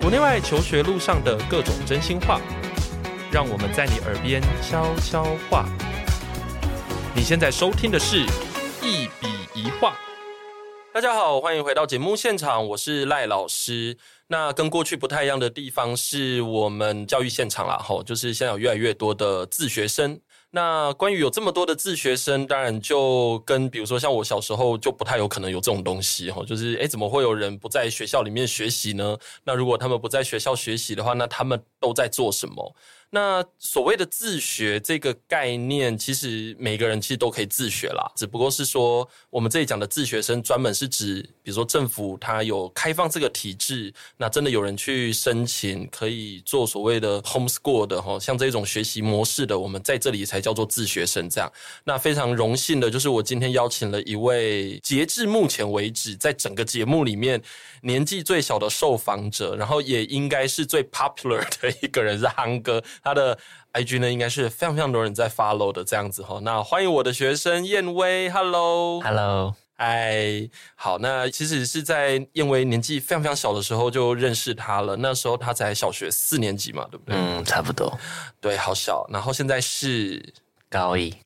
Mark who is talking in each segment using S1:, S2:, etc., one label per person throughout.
S1: 国内外求学路上的各种真心话，让我们在你耳边悄悄话。你现在收听的是一笔一画。大家好，欢迎回到节目现场，我是赖老师。那跟过去不太一样的地方是我们教育现场啦，吼，就是现在有越来越多的自学生。那关于有这么多的自学生，当然就跟比如说像我小时候就不太有可能有这种东西哈，就是诶，怎么会有人不在学校里面学习呢？那如果他们不在学校学习的话，那他们都在做什么？那所谓的自学这个概念，其实每个人其实都可以自学啦，只不过是说我们这里讲的自学生，专门是指比如说政府它有开放这个体制，那真的有人去申请可以做所谓的 homeschool 的哈，像这种学习模式的，我们在这里才叫做自学生这样。那非常荣幸的就是我今天邀请了一位，截至目前为止在整个节目里面年纪最小的受访者，然后也应该是最 popular 的一个人是憨哥。他的 IG 呢，应该是非常非常多人在 follow 的这样子哈。那欢迎我的学生燕威，Hello，Hello，嗨，好。那其实是在燕威年纪非常非常小的时候就认识他了，那时候他才小学四年级嘛，对不对？
S2: 嗯，差不多。
S1: 对，好小。然后现在是
S2: 高一。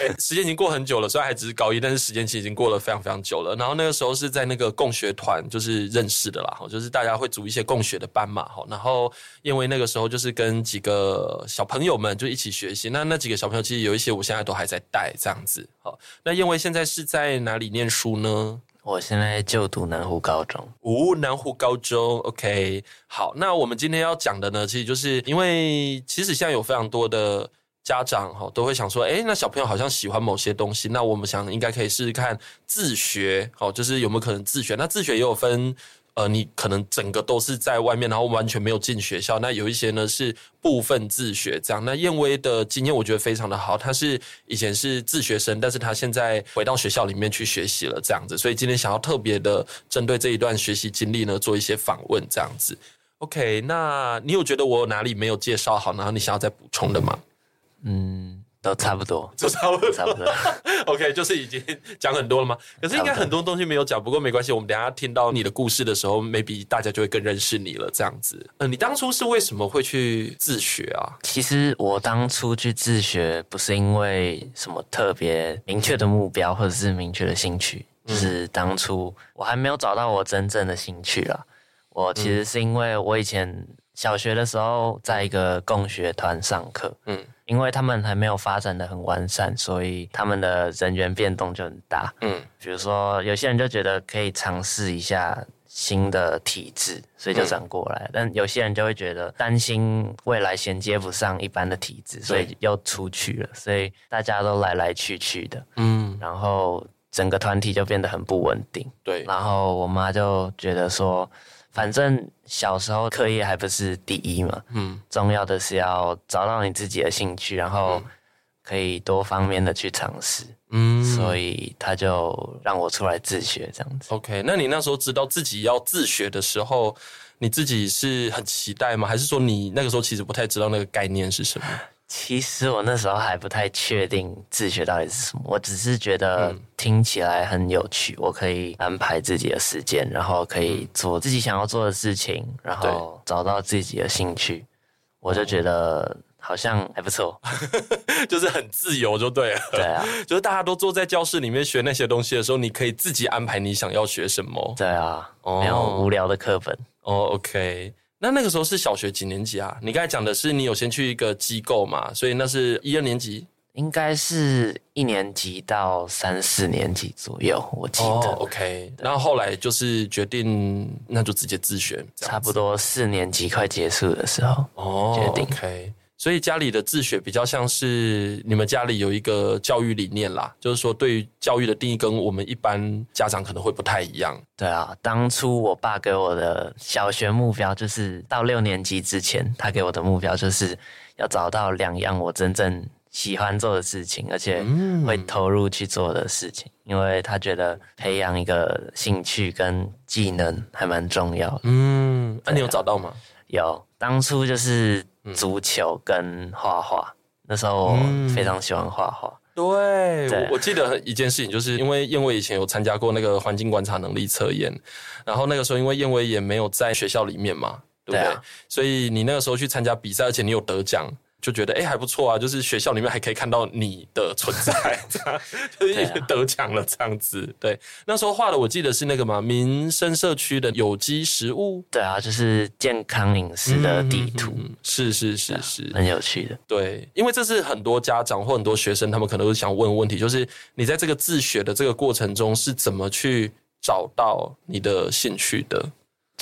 S1: 欸、时间已经过很久了，虽然还只是高一，但是时间其实已经过了非常非常久了。然后那个时候是在那个共学团，就是认识的啦，就是大家会组一些共学的班嘛，然后因为那个时候就是跟几个小朋友们就一起学习，那那几个小朋友其实有一些我现在都还在带这样子。好，那因为现在是在哪里念书呢？
S2: 我现在就读南湖高中。
S1: 哦，南湖高中，OK。好，那我们今天要讲的呢，其实就是因为其实现在有非常多的。家长哈都会想说，诶，那小朋友好像喜欢某些东西，那我们想应该可以试试看自学，好，就是有没有可能自学？那自学也有分，呃，你可能整个都是在外面，然后完全没有进学校。那有一些呢是部分自学这样。那燕威的经验我觉得非常的好，他是以前是自学生，但是他现在回到学校里面去学习了这样子。所以今天想要特别的针对这一段学习经历呢，做一些访问这样子。OK，那你有觉得我哪里没有介绍好，然后你想要再补充的
S2: 吗？都差不多，
S1: 都差不多，
S2: 差不多。
S1: OK，就是已经讲很多了吗？可是应该很多东西没有讲，不过没关系，我们等一下听到你的故事的时候，maybe 大家就会更认识你了。这样子，嗯、呃，你当初是为什么会去自学啊？
S2: 其实我当初去自学，不是因为什么特别明确的目标，或者是明确的兴趣，就是当初我还没有找到我真正的兴趣啦。我其实是因为我以前小学的时候，在一个共学团上课，嗯。因为他们还没有发展的很完善，所以他们的人员变动就很大。嗯，比如说有些人就觉得可以尝试一下新的体制，所以就转过来。嗯、但有些人就会觉得担心未来衔接不上一般的体制，所以又出去了。所以大家都来来去去的。嗯，然后整个团体就变得很不稳定。对，然后我妈就觉得说。反正小时候课业还不是第一嘛，嗯，重要的是要找到你自己的兴趣，然后可以多方面的去尝试，嗯，所以他就让我出来自学这样子。
S1: OK，那你那时候知道自己要自学的时候，你自己是很期待吗？还是说你那个时候其实不太知道那个概念是什么？
S2: 其实我那时候还不太确定自学到底是什么，我只是觉得听起来很有趣，我可以安排自己的时间，然后可以做自己想要做的事情，然后找到自己的兴趣，我就觉得好像还不错，
S1: 就是很自由就对了。
S2: 对啊，
S1: 就是大家都坐在教室里面学那些东西的时候，你可以自己安排你想要学什么。
S2: 对啊，没有无聊的课本。
S1: 哦，OK。那那个时候是小学几年级啊？你刚才讲的是你有先去一个机构嘛，所以那是一二年级，
S2: 应该是一年级到三四年级左右，我记得。哦
S1: ，OK。然后后来就是决定，那就直接自学，
S2: 差不多四年级快结束的时候，哦，决定。
S1: OK。所以家里的自学比较像是你们家里有一个教育理念啦，就是说对于教育的定义跟我们一般家长可能会不太一样。
S2: 对啊，当初我爸给我的小学目标就是到六年级之前，他给我的目标就是要找到两样我真正喜欢做的事情，而且会投入去做的事情，因为他觉得培养一个兴趣跟技能还蛮重要的。
S1: 嗯，那、啊、你有找到吗？
S2: 有，当初就是。足球跟画画，那时候我非常喜欢画画。
S1: 对，对我，我记得一件事情，就是因为燕威以前有参加过那个环境观察能力测验，然后那个时候因为燕威也没有在学校里面嘛，对不对？对啊，所以你那个时候去参加比赛，而且你有得奖。就觉得哎、欸、还不错啊，就是学校里面还可以看到你的存在，这 样就是得奖了这样子。对，那时候画的我记得是那个嘛，民生社区的有机食物。
S2: 对啊，就是健康饮食的地图。嗯、是
S1: 是是是，
S2: 很有趣的。
S1: 对，因为这是很多家长或很多学生他们可能都想问的问题，就是你在这个自学的这个过程中是怎么去找到你的兴趣的？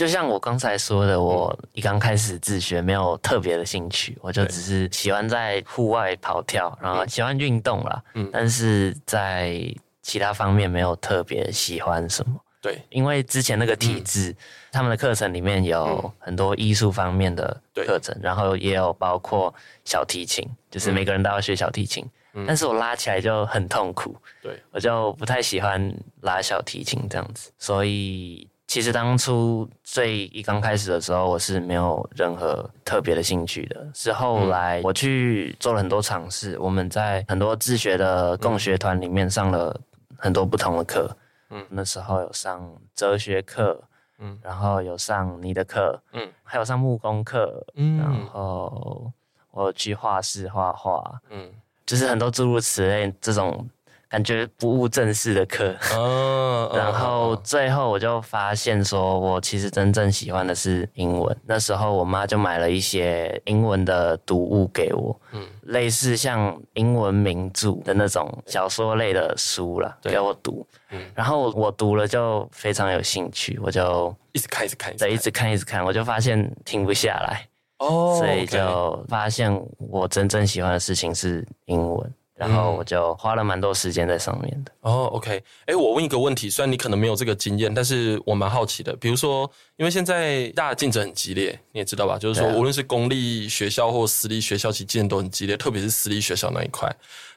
S2: 就像我刚才说的，我一刚开始自学没有特别的兴趣，我就只是喜欢在户外跑跳，然后喜欢运动啦。嗯，但是在其他方面没有特别喜欢什么。
S1: 对，
S2: 因为之前那个体制，他们的课程里面有很多艺术方面的课程，然后也有包括小提琴，就是每个人都要学小提琴。但是我拉起来就很痛苦，对，我就不太喜欢拉小提琴这样子，所以。其实当初最一刚开始的时候，我是没有任何特别的兴趣的。是后来我去做了很多尝试，我们在很多自学的共学团里面上了很多不同的课。嗯，那时候有上哲学课，嗯，然后有上你的课，嗯，还有上木工课，嗯，然后我去画室画画，嗯，就是很多诸如此类这种。感觉不务正事的课，哦然后最后我就发现，说我其实真正喜欢的是英文。那时候我妈就买了一些英文的读物给我，嗯，类似像英文名著的那种小说类的书了，给我读。嗯，然后我读了就非常有兴趣，我就
S1: 一直看，一直看，
S2: 对，一直看，一直看，我就发现停不下来。哦，所以就发现我真正喜欢的事情是英文。然后我就花了蛮多时间在上面的。
S1: 哦，OK，哎，我问一个问题，虽然你可能没有这个经验，但是我蛮好奇的。比如说，因为现在大家竞争很激烈，你也知道吧？就是说，无论是公立学校或私立学校，其实竞争都很激烈，特别是私立学校那一块。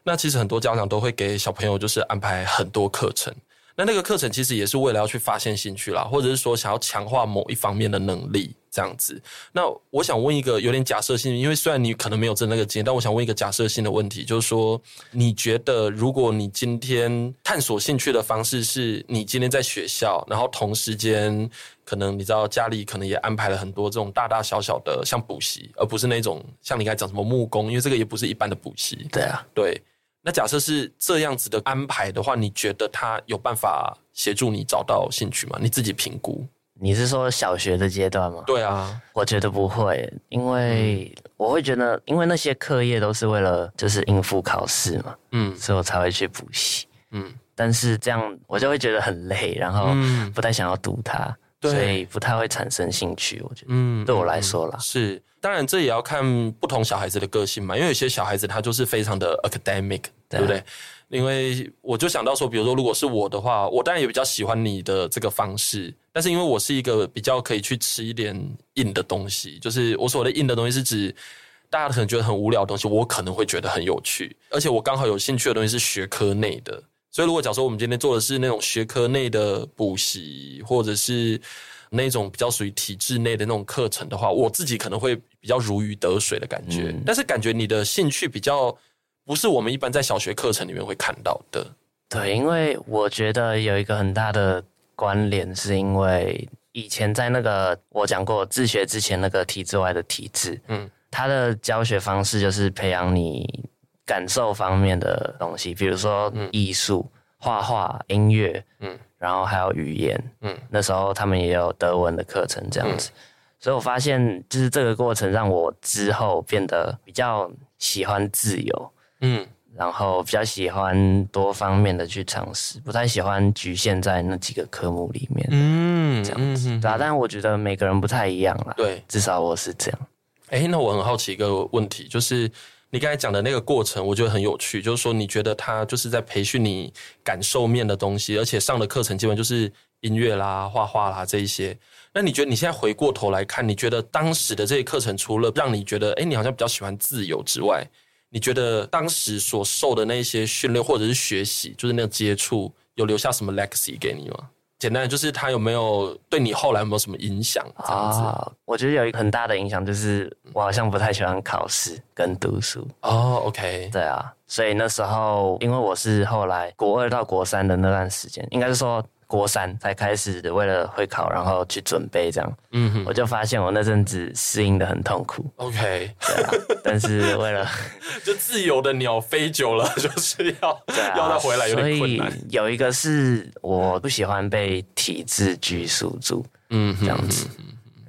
S1: 那其实很多家长都会给小朋友就是安排很多课程。那那个课程其实也是为了要去发现兴趣啦，或者是说想要强化某一方面的能力这样子。那我想问一个有点假设性，因为虽然你可能没有真那个经验，但我想问一个假设性的问题，就是说，你觉得如果你今天探索兴趣的方式是你今天在学校，然后同时间可能你知道家里可能也安排了很多这种大大小小的像补习，而不是那种像你刚才讲什么木工，因为这个也不是一般的补习。
S2: 对啊，
S1: 对。那假设是这样子的安排的话，你觉得他有办法协助你找到兴趣吗？你自己评估。
S2: 你是说小学的阶段吗？
S1: 对啊，
S2: 我觉得不会，因为我会觉得，因为那些课业都是为了就是应付考试嘛，嗯，所以我才会去补习，嗯，但是这样我就会觉得很累，然后不太想要读它。所以不太会产生兴趣，我觉得，嗯，对我来说啦，
S1: 是，当然这也要看不同小孩子的个性嘛，因为有些小孩子他就是非常的 academic，对，对不对？因为我就想到说，比如说如果是我的话，我当然也比较喜欢你的这个方式，但是因为我是一个比较可以去吃一点硬的东西，就是我所谓的硬的东西是指大家可能觉得很无聊的东西，我可能会觉得很有趣，而且我刚好有兴趣的东西是学科内的。所以，如果假如说我们今天做的是那种学科内的补习，或者是那种比较属于体制内的那种课程的话，我自己可能会比较如鱼得水的感觉。嗯。但是，感觉你的兴趣比较不是我们一般在小学课程里面会看到的。
S2: 对，因为我觉得有一个很大的关联，是因为以前在那个我讲过自学之前那个体制外的体制，嗯，他的教学方式就是培养你。感受方面的东西，比如说艺术、画画、音乐，嗯，然后还有语言，嗯，那时候他们也有德文的课程这样子，嗯，所以我发现就是这个过程让我之后变得比较喜欢自由，嗯，然后比较喜欢多方面的去尝试，不太喜欢局限在那几个科目里面，嗯，这样子，对啊，但我觉得每个人不太一样啦，
S1: 对，
S2: 至少我是这样。
S1: 哎，那我很好奇一个问题，就是。你刚才讲的那个过程，我觉得很有趣。就是说，你觉得他就是在培训你感受面的东西，而且上的课程基本就是音乐啦、画画啦这一些。那你觉得你现在回过头来看，你觉得当时的这些课程，除了让你觉得，哎，你好像比较喜欢自由之外，你觉得当时所受的那些训练或者是学习，就是那个接触，有留下什么 legacy 给你吗？简单的就是他有没有对你后来有没有什么影响？这样子、
S2: 哦，我觉得有一个很大的影响就是我好像不太喜欢考试跟读书。
S1: 哦，OK，
S2: 对啊，所以那时候因为我是后来国二到国三的那段时间，应该是说。国三才开始为了会考，然后去准备这样，嗯哼，我就发现我那阵子适应的很痛苦。
S1: OK，
S2: 对啊，但是为了
S1: 就自由的鸟飞久了，就是要、啊、要它回来有点困难。
S2: 所以有一个是我不喜欢被体制拘束住，嗯，这样子。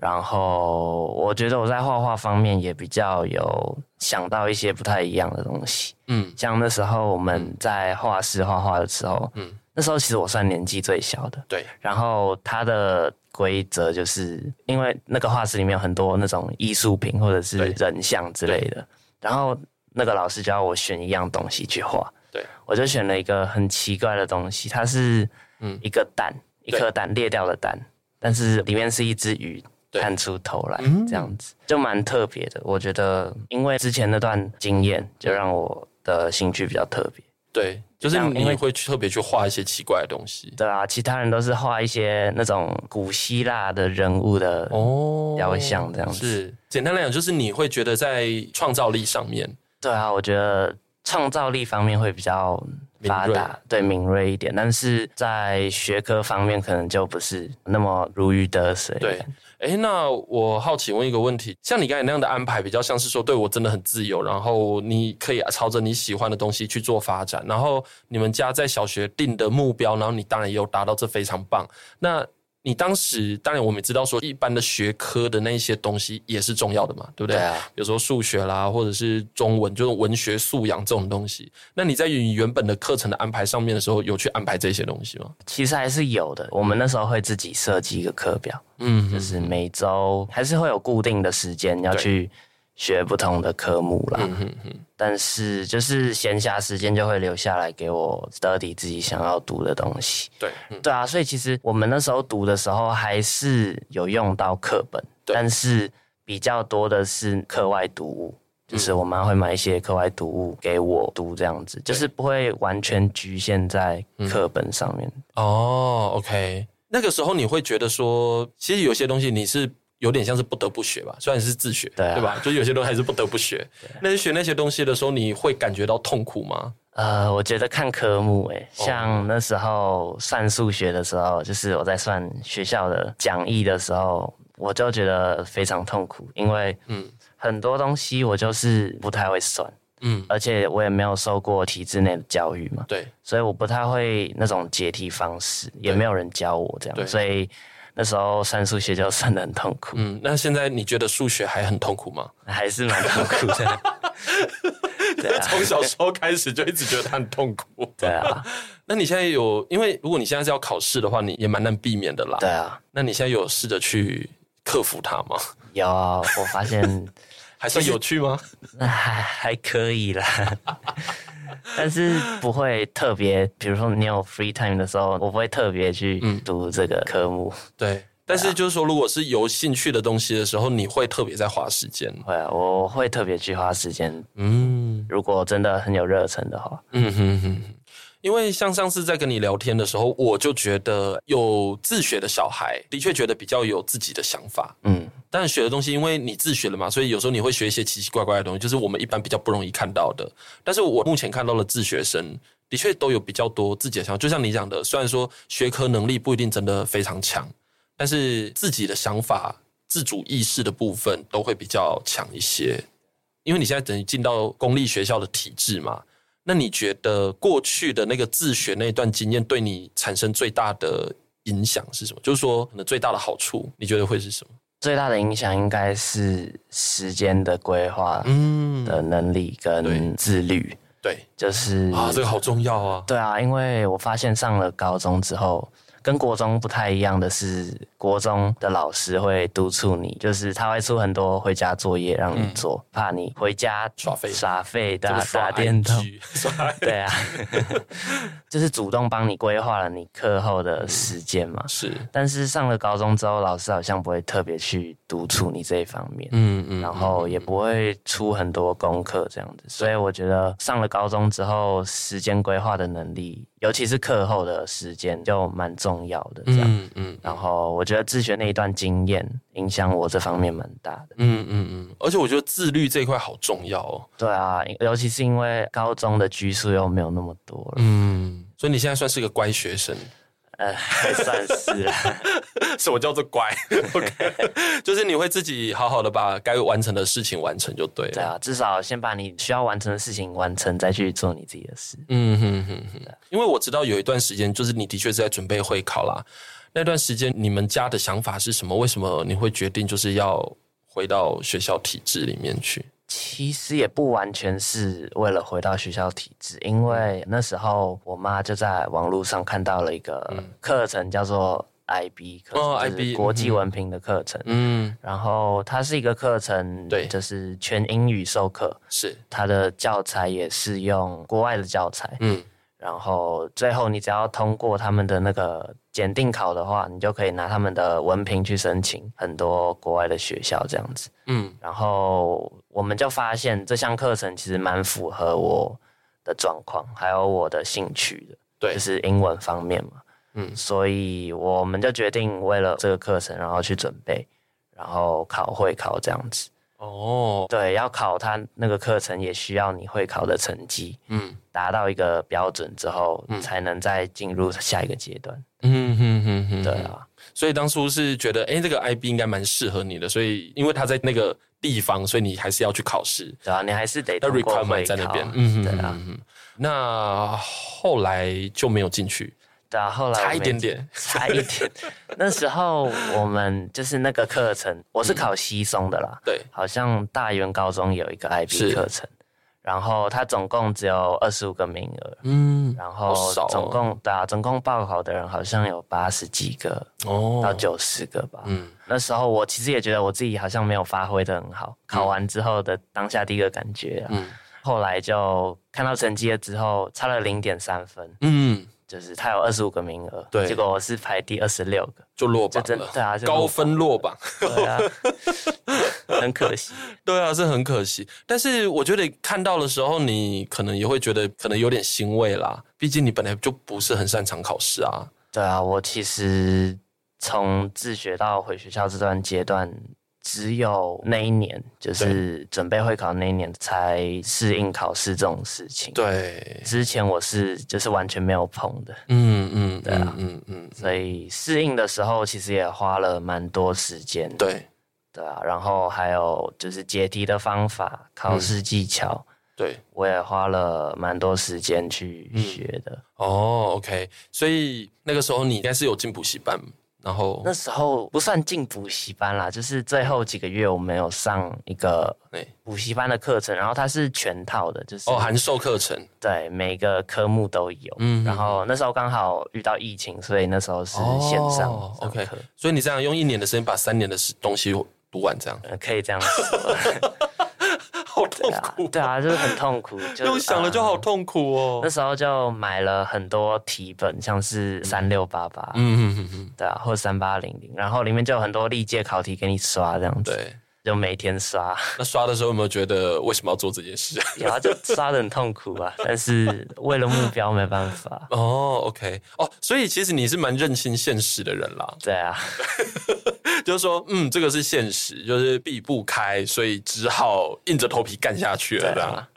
S2: 然后我觉得我在画画方面也比较有想到一些不太一样的东西，嗯，像那时候我们在画室画画的时候，嗯。那时候其实我算年纪最小的，
S1: 对。
S2: 然后它的规则就是，因为那个画室里面有很多那种艺术品或者是人像之类的，然后那个老师叫我选一样东西去画，
S1: 对。我
S2: 就选了一个很奇怪的东西，它是嗯。一个蛋，一颗蛋裂掉的蛋，但是里面是一只鱼探出头来，这样子就蛮特别的。我觉得因为之前那段经验，就让我的兴趣比较特别。
S1: 对，就是你会特别去画一些奇怪的东西。
S2: 对啊，其他人都是画一些那种古希腊的人物的哦雕像这样子。
S1: 是，简单来讲，就是你会觉得在创造力上面。
S2: 对啊，我觉得创造力方面会比较发达，对，敏锐一点。但是在学科方面，可能就不是那么如鱼得水。
S1: 对。哎，那我好奇问一个问题，像你刚才那样的安排，比较像是说，对我真的很自由，然后你可以朝着你喜欢的东西去做发展，然后你们家在小学定的目标，然后你当然也有达到，这非常棒。那你当时当然我们也知道说，一般的学科的那些东西也是重要的嘛，对不对？对啊。比如说数学啦，或者是中文，就是文学素养这种东西。那你在你原本的课程的安排上面的时候，有去安排这些东西吗？
S2: 其实还是有的。我们那时候会自己设计一个课表，嗯，就是每周还是会有固定的时间要去。学不同的科目啦，嗯哼哼，但是就是闲暇时间就会留下来给我 study 自己想要读的东西。
S1: 对，
S2: 对啊，所以其实我们那时候读的时候还是有用到课本，但是比较多的是课外读物，就是我妈会买一些课外读物给我读，这样子就是不会完全局限在课本上面。
S1: 哦，OK，那个时候你会觉得说，其实有些东西你是。有点像是不得不学吧，虽然是自学，对，啊、对吧？就有些东西还是不得不学。那你学那些东西的时候，你会感觉到痛苦吗？
S2: 呃，我觉得看科目，诶，像那时候算数学的时候，就是我在算学校的讲义的时候，我就觉得非常痛苦，因为嗯，很多东西我就是不太会算，嗯，而且我也没有受过体制内的教育嘛，
S1: 对，
S2: 所以我不太会那种解题方式，也没有人教我这样，所以。那时候算数学就算的很痛苦。
S1: 嗯，那现在你觉得数学还很痛苦吗？
S2: 还是蛮痛苦的。
S1: 对啊，从小时候开始就一直觉得它很痛苦。
S2: 对啊，
S1: 那你现在有，因为如果你现在是要考试的话，你也蛮难避免的啦。
S2: 对啊，
S1: 那你现在有试着去克服它吗？
S2: 有啊，我发现
S1: 还算有趣吗？
S2: 那还还可以啦。但是不会特别，比如说你有 free time 的时候，我不会特别去读这个科目。
S1: 嗯、对，但是就是说，如果是有兴趣的东西的时候，你会特别在花时间。
S2: 会啊，我会特别去花时间。嗯，如果真的很有热忱的话。嗯哼
S1: 哼。因为像上次在跟你聊天的时候，我就觉得有自学的小孩的确觉得比较有自己的想法。嗯，但学的东西，因为你自学了嘛，所以有时候你会学一些奇奇怪怪的东西，就是我们一般比较不容易看到的。但是我目前看到的自学生的确都有比较多自己的想法，就像你讲的，虽然说学科能力不一定真的非常强，但是自己的想法、自主意识的部分都会比较强一些。因为你现在等于进到公立学校的体制嘛。那你觉得过去的那个自学那段经验对你产生最大的影响是什么？就是说，可能最大的好处，你觉得会是什么？
S2: 最大的影响应该是时间的规划，嗯，的能力跟自律。
S1: 对，
S2: 就是
S1: 啊，这个好重要啊。
S2: 对啊，因为我发现上了高中之后，跟国中不太一样的是，国中的老师会督促你，就是他会出很多回家作业让你做，嗯、怕你回家耍废、耍废打打电动。对啊，就是主动帮你规划了你课后的时间嘛。
S1: 是，
S2: 但是上了高中之后，老师好像不会特别去督促你这一方面。嗯嗯，然后也不会出很多功课这样子，所以我觉得上了高中之后，时间规划的能力，尤其是课后的时间就蛮重重要的这样。
S1: 嗯嗯。
S2: 然后我觉得自学那一段经验影响我这方面蛮大的。
S1: 嗯嗯嗯。而且我觉得自律这一块好重要哦。
S2: 对啊，尤其是因为高中的拘束又没有那么多了。
S1: 嗯。所以你现在算是个乖学生。
S2: 呃，还算是。
S1: 什么叫做乖？OK，就是你会自己好好的把该完成的事情完成就对了。
S2: 对啊，至少先把你需要完成的事情完成，再去做你自己的事。
S1: 嗯哼哼哼。因为我知道有一段时间，就是你的确是在准备会考啦。那段时间，你们家的想法是什么？为什么你会决定就是要回到学校体制里面去？
S2: 其实也不完全是为了回到学校体制，因为那时候我妈就在网络上看到了一个课程，叫做 IB 课程，
S1: 哦
S2: ，IB 国际文凭的课程。嗯，然后它是一个课程，对，就是全英语授课，是它的教材也是用国外的教材。嗯。然后最后，你只要通过他们的那个检定考的话，你就可以拿他们的文凭去申请很多国外的学校这样子。嗯，然后我们就发现这项课程其实蛮符合我的状况，还有我的兴趣的。对，就是英文方面嘛。嗯，所以我们就决定为了这个课程，然后去准备，然后考会考这样子。哦，对，要考他那个课程也需要你会考的成绩，嗯，达到一个标准之后，嗯，才能再进入下一个阶段。嗯哼哼哼，对啊，
S1: 所以当初是觉得，哎，这个 IB 应该蛮适合你的，所以因为他在那个地方，所以你还是要去考试。
S2: 对啊，你还是得通过会考。在那边，嗯哼，对啊。
S1: 那后来就没有进去。
S2: 对啊，后来
S1: 差一点点，
S2: 差一点。那时候我们就是那个课程，我是考西松的啦。嗯、对，好像大原高中有一个 IB 课程，然后他总共只有二十五个名额。嗯，然后总共、哦、对啊，总共报考的人好像有八十几个哦，到九十个吧。嗯，那时候我其实也觉得我自己好像没有发挥的很好。考完之后的当下第一个感觉，嗯，后来就看到成绩了之后，差了零点三分。嗯。就是他有二十五个名额，对，结果我是排第二十六个，
S1: 就落榜了。
S2: 对啊，
S1: 高分落榜，
S2: 对啊，很可惜。
S1: 对啊，是很可惜。但是我觉得看到的时候，你可能也会觉得可能有点欣慰啦。毕竟你本来就不是很擅长考试啊。
S2: 对啊，我其实从自学到回学校这段阶段。只有那一年，就是准备会考那一年，才适应考试这种事情。对，之前我是就是完全没有碰的。嗯嗯，对啊，嗯嗯，所以适应的时候，其实也花了蛮多时间。对，对啊，然后还有就是解题的方法、考试技巧，对，我也花了蛮多时间去学的。
S1: 哦，OK，所以那个时候你应该是有进补习班。然后
S2: 那时候不算进补习班啦，就是最后几个月我们有上一个补习班的课程，然后它是全套的，就是
S1: 哦，函授课程，
S2: 对，每个科目都有。嗯，然后那时候刚好遇到疫情，所以那时候是线上。
S1: 哦，OK，所以你这样用一年的时间把三年的东西读完，这样
S2: 可以这样说。
S1: 好痛苦，
S2: 对啊，就是很痛苦，就
S1: 用想了就好痛苦哦。
S2: 那时候就买了很多题本，像是三六八八，嗯嗯嗯，对啊，或三八零零，然后里面就有很多历届考题给你刷，这样子。对。就每天刷，
S1: 那刷的时候有没有觉得为什么要做这件事？
S2: 有啊，就刷的很痛苦啊，但是为了目标没办法。
S1: 哦，OK，哦，所以其实你是蛮认清现实的人啦。
S2: 对啊，
S1: 就是说，嗯，这个是现实，就是避不开，所以只好硬着头皮干下去了。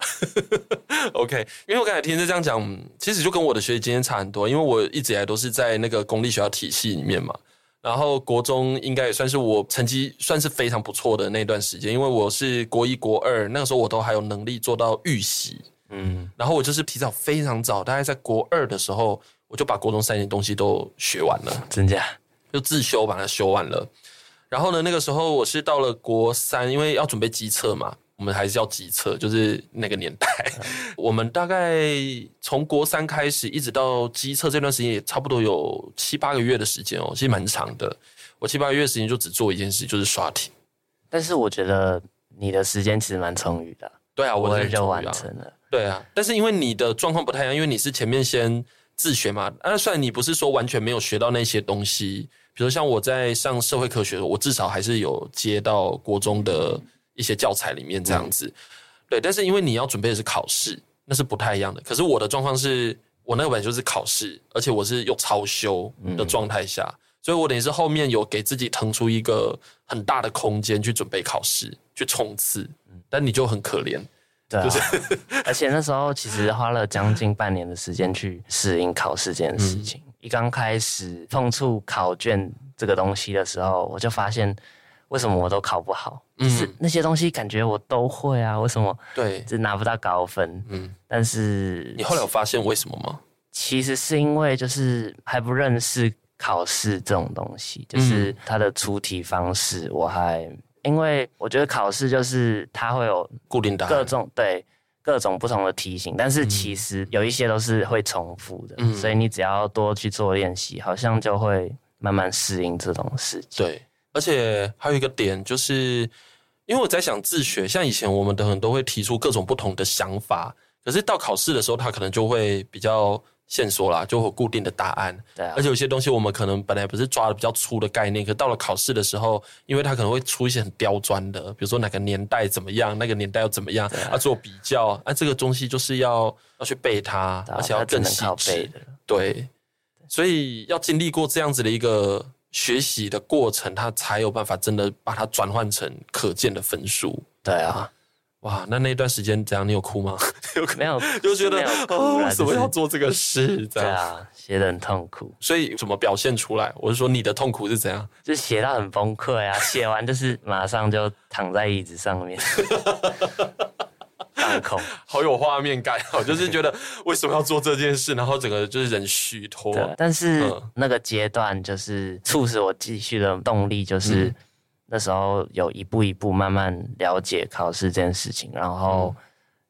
S1: OK，因为我刚才听着这样讲，其实就跟我的学习经验差很多，因为我一直以来都是在那个公立学校体系里面嘛。然后国中应该也算是我成绩算是非常不错的那段时间，因为我是国一国二那个时候我都还有能力做到预习，嗯，然后我就是提早非常早，大概在国二的时候我就把国中三年东西都学完了，
S2: 真假？
S1: 就自修把它修完了。然后呢，那个时候我是到了国三，因为要准备机测嘛。我们还是要机测，就是那个年代，嗯、我们大概从国三开始，一直到机测这段时间，也差不多有七八个月的时间哦，其实蛮长的。我七八个月的时间就只做一件事，就是刷题。
S2: 但是我觉得你的时间其实蛮充裕的。
S1: 对啊，我很
S2: 就完成了。
S1: 对啊，但是因为你的状况不太一样，因为你是前面先自学嘛。啊，虽然你不是说完全没有学到那些东西，比如像我在上社会科学，我至少还是有接到国中的。一些教材里面这样子，嗯、对，但是因为你要准备的是考试，那是不太一样的。可是我的状况是，我那个本就是考试，而且我是用超修的状态下，嗯、所以我等于是后面有给自己腾出一个很大的空间去准备考试，去冲刺。但你就很可怜，
S2: 对、啊，而且那时候其实花了将近半年的时间去适应考试这件事情。嗯、一刚开始碰触考卷这个东西的时候，我就发现。为什么我都考不好？嗯，是那些东西感觉我都会啊，为什么？对，就拿不到高分。嗯，但是
S1: 你后来有发现为什么吗？
S2: 其实是因为就是还不认识考试这种东西，就是它的出题方式，我还因为我觉得考试就是它会有
S1: 固定答案
S2: 各种对各种不同的题型，但是其实有一些都是会重复的，嗯，所以你只要多去做练习，好像就会慢慢适应这种事情。
S1: 对。而且还有一个点，就是因为我在想自学，像以前我们的人都会提出各种不同的想法，可是到考试的时候，他可能就会比较限缩啦，就会有固定的答案。对啊。而且有些东西我们可能本来不是抓的比较粗的概念，可到了考试的时候，因为它可能会出一些很刁钻的，比如说哪个年代怎么样，那个年代又怎么样，啊，要做比较，啊，这个东西就是要要去背它，而且要更细致。对，所以要经历过这样子的一个。学习的过程，他才有办法真的把它转换成可见的分数。
S2: 对啊，
S1: 哇，那那段时间怎样？你有哭吗？
S2: 有没有，
S1: 就觉得哦，为什么要做这个事？
S2: 对啊，写的很痛苦。
S1: 所以怎么表现出来？我是说你的痛苦是怎样？
S2: 就写到很崩溃啊！写完就是马上就躺在椅子上面。放空，
S1: 好有画面感哦！就是觉得为什么要做这件事，然后整个就是人虚脱。
S2: 但是那个阶段就是促使我继续的动力，就是那时候有一步一步慢慢了解考试这件事情，然后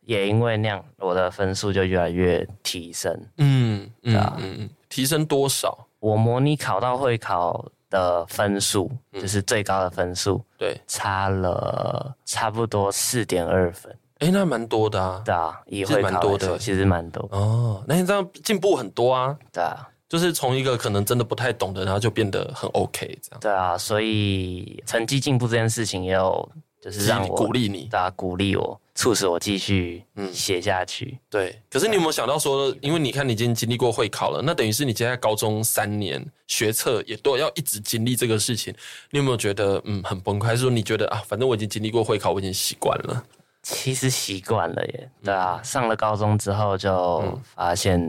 S2: 也因为那样，我的分数就越来越提升。嗯嗯
S1: 嗯嗯，提升多少？
S2: 我模拟考到会考的分数，就是最高的分数，对，差了差不多四点二分。
S1: 哎，那蛮多的啊，
S2: 对啊，也会蛮多的，其实蛮多
S1: 哦。那你这样进步很多啊，
S2: 对啊，
S1: 就是从一个可能真的不太懂的，然后就变得很 OK 这样。
S2: 对啊，所以成绩进步这件事情也有，就是让我
S1: 鼓励你，
S2: 对啊，鼓励我，促使我继续嗯写下去。
S1: 嗯、对，可是你有没有想到说，因为你看你已经经历过会考了，那等于是你接下来高中三年学测也都要一直经历这个事情，你有没有觉得嗯很崩溃？还是说你觉得啊，反正我已经经历过会考，我已经习惯了？
S2: 其实习惯了耶，对啊，上了高中之后就发现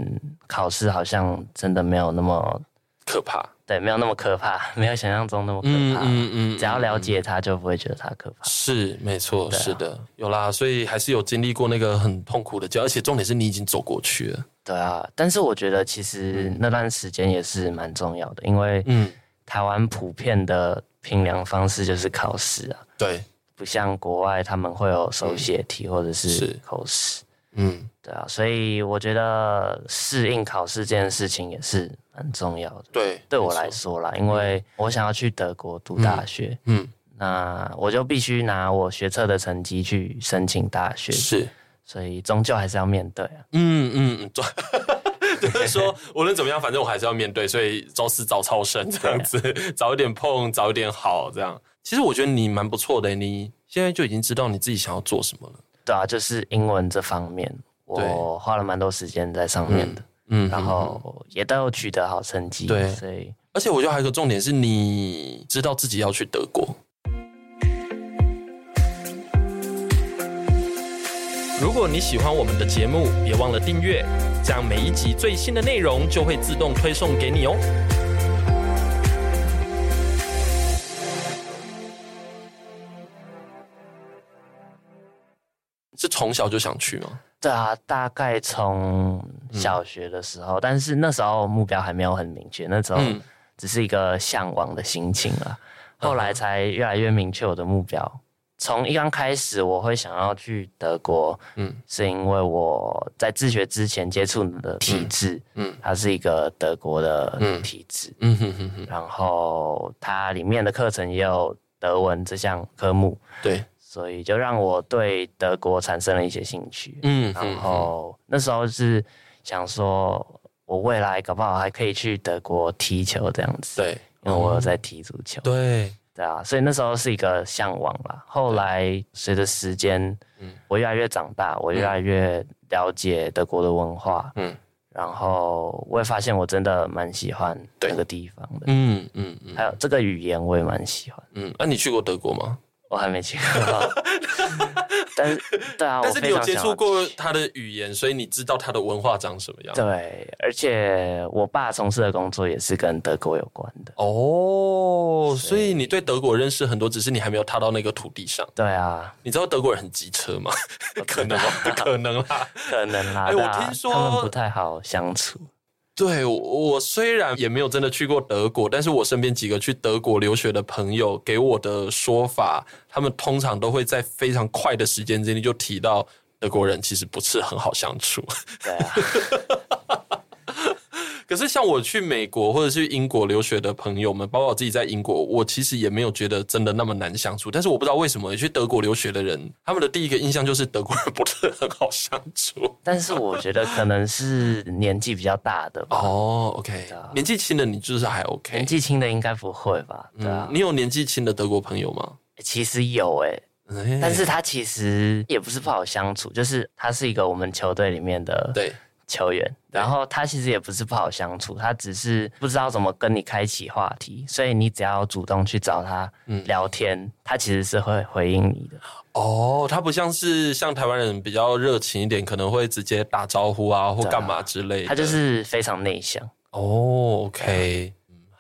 S2: 考试好像真的没有那么
S1: 可怕，
S2: 对，没有那么可怕，没有想象中那么可怕。嗯嗯，嗯，只要了解它，就不会觉得它可怕。
S1: 是，没错，是的，有啦，所以还是有经历过那个很痛苦的，而且重点是你已经走过去了。
S2: 对啊，但是我觉得其实那段时间也是蛮重要的，因为嗯，台湾普遍的评量方式就是考试啊，
S1: 对。
S2: 不像国外，他们会有手写题或者是口试，嗯，对啊，所以我觉得适应考试这件事情也是很重要的。
S1: 对，
S2: 对我来说啦，因为我想要去德国读大学，嗯，那我就必须拿我学测的成绩去申请大学，是，所以终究还是要面对啊。
S1: 嗯嗯嗯，就是说无论怎么样，反正我还是要面对，所以早死早超生这样子，早一点碰，早一点好这样。其实我觉得你蛮不错的，你现在就已经知道你自己想要做什么了。
S2: 对啊，就是英文这方面，我花了蛮多时间在上面的，嗯，然后也都有取得好成绩。对，所以
S1: 而且我觉得还有一个重点是你知道自己要去德国。
S3: 如果你喜欢我们的节目，别忘了订阅，这样每一集最新的内容就会自动推送给你哦。
S1: 是从小就想去吗？
S2: 对啊，大概从小学的时候，嗯、但是那时候目标还没有很明确，那时候只是一个向往的心情啊。嗯、后来才越来越明确我的目标。从一刚开始，我会想要去德国，嗯，是因为我在自学之前接触的体制，嗯，它是一个德国的体制，嗯哼哼哼，然后它里面的课程也有德文这项科目，
S1: 对。
S2: 所以就让我对德国产生了一些兴趣，嗯，然后那时候是想说，我未来搞不好还可以去德国踢球这样子，对，因为我有在踢足球，
S1: 对，
S2: 对啊，所以那时候是一个向往啦。后来随着时间，嗯，我越来越长大，我越来越了解德国的文化，嗯，然后我也发现我真的蛮喜欢那个地方的。
S1: 嗯嗯嗯，
S2: 还有这个语言我也蛮喜欢。
S1: 嗯，那、啊、你去过德国吗？
S2: 我还没去过，但是对啊，
S1: 但是你有接触过他的语言，所以你知道他的文化长什么样。
S2: 对，而且我爸从事的工作也是跟德国有关的。
S1: 哦，所以你对德国认识很多，只是你还没有踏到那个土地上。
S2: 对啊，
S1: 你知道德国人很机车吗？可能吗？可能啦，
S2: 可能啦。
S1: 哎，我听说
S2: 他们不太好相处。
S1: 对，我虽然也没有真的去过德国，但是我身边几个去德国留学的朋友给我的说法，他们通常都会在非常快的时间之内就提到德国人其实不是很好相处。
S2: 对啊。
S1: 可是像我去美国或者去英国留学的朋友们，包括我自己在英国，我其实也没有觉得真的那么难相处。但是我不知道为什么去德国留学的人，他们的第一个印象就是德国人不是很好相处。
S2: 但是我觉得可能是年纪比较大的吧。
S1: 哦，OK，年纪轻的你就是还 OK，
S2: 年纪轻的应该不会吧？对啊，
S1: 嗯，你有年纪轻的德国朋友吗？
S2: 其实有诶，欸，但是他其实也不是不好相处，就是他是一个我们球队里面的对。球员，然后他其实也不是不好相处，他只是不知道怎么跟你开启话题，所以你只要主动去找他聊天，嗯、他其实是会回应你的。
S1: 哦，他不像是像台湾人比较热情一点，可能会直接打招呼啊或干嘛之类的。
S2: 他就是非常内向。
S1: 哦，OK。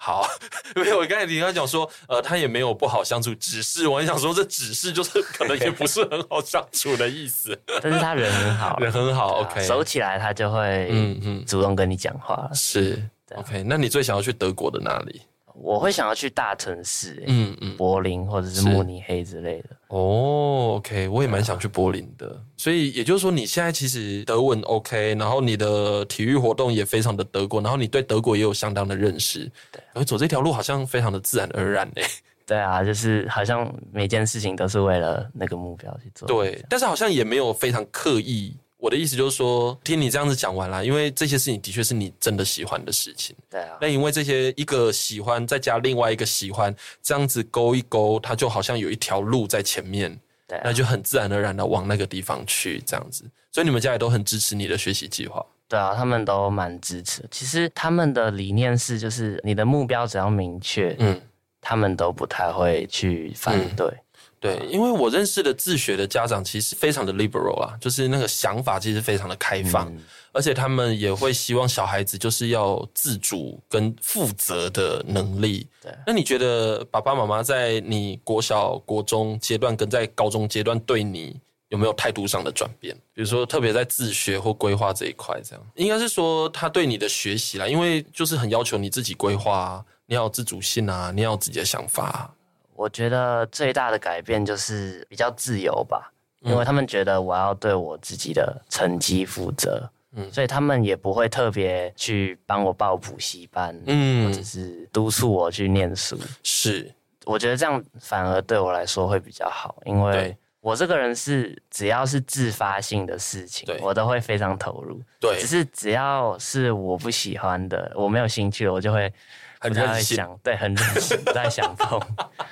S1: 好，没有，我刚才听他讲说，呃，他也没有不好相处，只是我很想说，这只是就是 可能也不是很好相处的意思。
S2: 但是他人很好，
S1: 人很好，OK，
S2: 熟起来他就会嗯嗯主动跟你讲话了。
S1: 是，OK，那你最想要去德国的哪里？
S2: 我会想要去大城市，欸，嗯嗯，柏林或者是慕尼黑之类的。
S1: 哦，OK，我也蛮想去柏林的。啊、所以也就是说，你现在其实德文 OK，然后你的体育活动也非常的德国，然后你对德国也有相当的认识。对，而走这条路好像非常的自然而然呢。
S2: 对啊，就是好像每件事情都是为了那个目标去做。
S1: 对，但是好像也没有非常刻意。我的意思就是说，听你这样子讲完了，因为这些事情的确是你真的喜欢的事情。
S2: 对啊。
S1: 那因为这些一个喜欢，再加另外一个喜欢，这样子勾一勾，它就好像有一条路在前面。对啊。那就很自然而然的往那个地方去，这样子。所以你们家也都很支持你的学习计划。
S2: 对啊，他们都蛮支持。其实他们的理念是，就是你的目标只要明确，嗯，他们都不太会去反对。嗯
S1: 对，因为我认识的自学的家长其实非常的 liberal 啊，就是那个想法其实非常的开放，嗯、而且他们也会希望小孩子就是要自主跟负责的能力。对，那你觉得爸爸妈妈在你国小、国中阶段跟在高中阶段对你有没有态度上的转变？比如说特别在自学或规划这一块，这样应该是说他对你的学习啦，因为就是很要求你自己规划啊，你要有自主性啊，你要有自己的想法啊。
S2: 我觉得最大的改变就是比较自由吧，因为他们觉得我要对我自己的成绩负责，嗯，所以他们也不会特别去帮我报补习班，嗯，或者是督促我去念书。
S1: 是，
S2: 我觉得这样反而对我来说会比较好，因为我这个人是只要是自发性的事情，我都会非常投入。对，只是只要是我不喜欢的，我没有兴趣的，我就会
S1: 很任性，
S2: 对，很任性，不太想碰。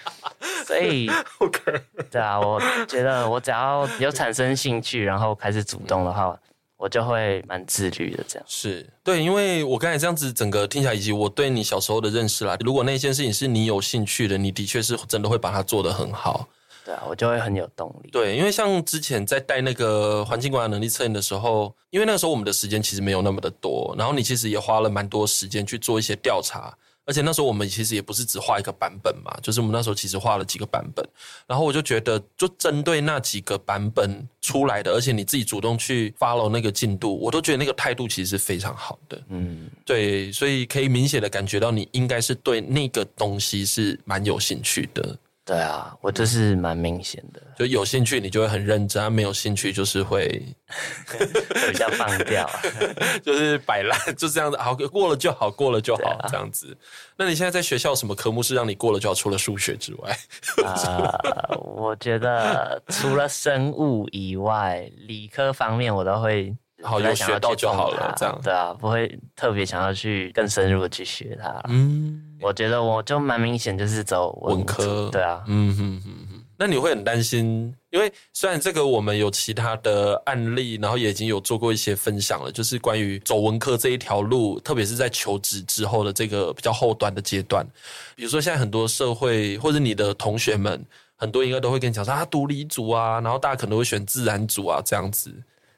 S2: 所以，Okay. 对啊，我觉得我只要有产生兴趣，然后开始主动的话，我就会蛮自律的。这样
S1: 是对，因为我刚才这样子整个听起来，以及我对你小时候的认识啦，如果那件事情是你有兴趣的，你的确是真的会把它做得很好。
S2: 对啊，我就会很有动力。
S1: 对，因为像之前在带那个环境管理能力测验的时候，因为那个时候我们的时间其实没有那么的多，然后你其实也花了蛮多时间去做一些调查。而且那时候我们其实也不是只画一个版本嘛，就是我们那时候其实画了几个版本，然后我就觉得，就针对那几个版本出来的，而且你自己主动去 follow 那个进度，我都觉得那个态度其实是非常好的。嗯，对，所以可以明显的感觉到你应该是对那个东西是蛮有兴趣的。
S2: 对啊，我就是蛮明显的，
S1: 就有兴趣你就会很认真，啊，没有兴趣就是会
S2: 比较放掉，
S1: 就是摆烂，就这样子，好过了就好，过了就好，啊、这样子。那你现在在学校什么科目是让你过了就好？除了数学之外？
S2: 呃，我觉得除了生物以外，理科方面我都会。
S1: 好，有学到就好了，这样
S2: 对啊，不会特别想要去更深入的去学它。嗯，我觉得我就蛮明显就是走文科，对啊，嗯哼
S1: 哼哼。那你会很担心，因因为虽然这个我们有其他的案例，然后也已经有做过一些分享了，就是关于走文科这一条路，特别是在求职之后的这个比较后端的阶段。比如说现在很多社会或者你的同学们，很多应该都会跟你讲说啊，读理组啊，然后大家可能会选自然组啊这样子。